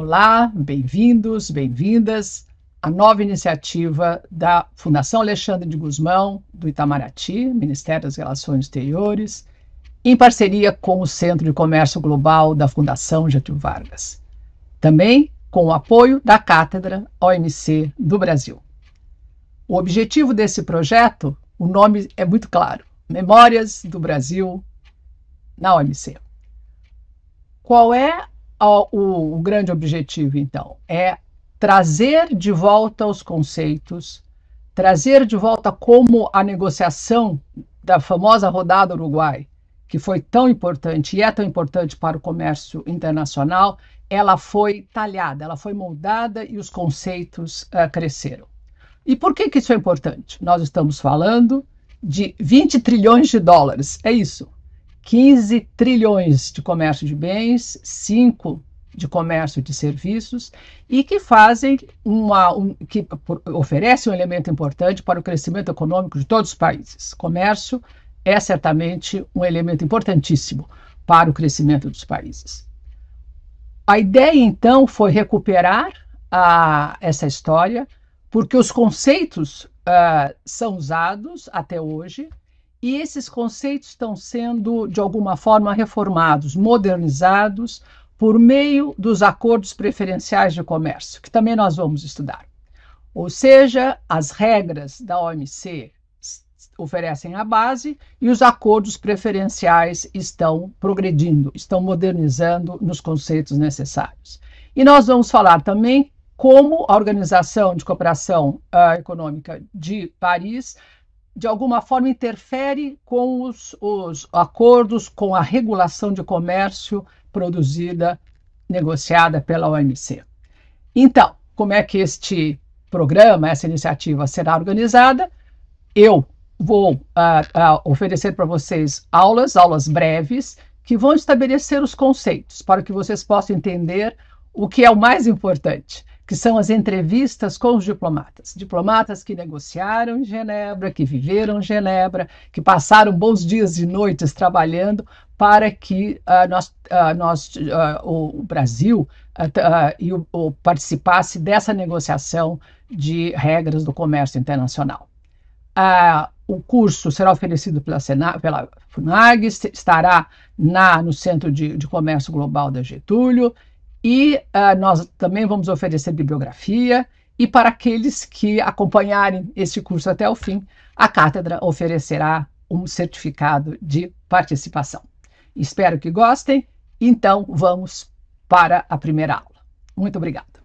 Olá, bem-vindos, bem-vindas à nova iniciativa da Fundação Alexandre de Guzmão, do Itamaraty, Ministério das Relações Exteriores, em parceria com o Centro de Comércio Global da Fundação Getúlio Vargas. Também com o apoio da Cátedra OMC do Brasil. O objetivo desse projeto, o nome é muito claro: Memórias do Brasil na OMC. Qual é o, o grande objetivo, então? É trazer de volta os conceitos, trazer de volta como a negociação da famosa rodada Uruguai, que foi tão importante e é tão importante para o comércio internacional, ela foi talhada, ela foi moldada e os conceitos uh, cresceram. E por que, que isso é importante? Nós estamos falando de 20 trilhões de dólares, é isso. 15 trilhões de comércio de bens, 5 de comércio de serviços e que fazem uma um, que oferecem um elemento importante para o crescimento econômico de todos os países. Comércio é certamente um elemento importantíssimo para o crescimento dos países. A ideia então foi recuperar a, essa história, porque os conceitos uh, são usados até hoje e esses conceitos estão sendo, de alguma forma, reformados, modernizados por meio dos acordos preferenciais de comércio, que também nós vamos estudar. Ou seja, as regras da OMC oferecem a base e os acordos preferenciais estão progredindo, estão modernizando nos conceitos necessários. E nós vamos falar também como a Organização de Cooperação uh, Econômica de Paris de alguma forma interfere com os, os acordos, com a regulação de comércio produzida, negociada pela OMC. Então, como é que este programa, essa iniciativa será organizada? Eu vou uh, uh, oferecer para vocês aulas, aulas breves, que vão estabelecer os conceitos para que vocês possam entender o que é o mais importante que são as entrevistas com os diplomatas. Diplomatas que negociaram em Genebra, que viveram em Genebra, que passaram bons dias e noites trabalhando para que uh, nós, uh, nós uh, o, Brasil e o, o participasse dessa negociação de regras do comércio internacional. o curso será oferecido pela, Sena, pela FUNAG, estará na, no Centro de, de Comércio Global da Getúlio, e uh, nós também vamos oferecer bibliografia. E para aqueles que acompanharem este curso até o fim, a cátedra oferecerá um certificado de participação. Espero que gostem. Então, vamos para a primeira aula. Muito obrigada.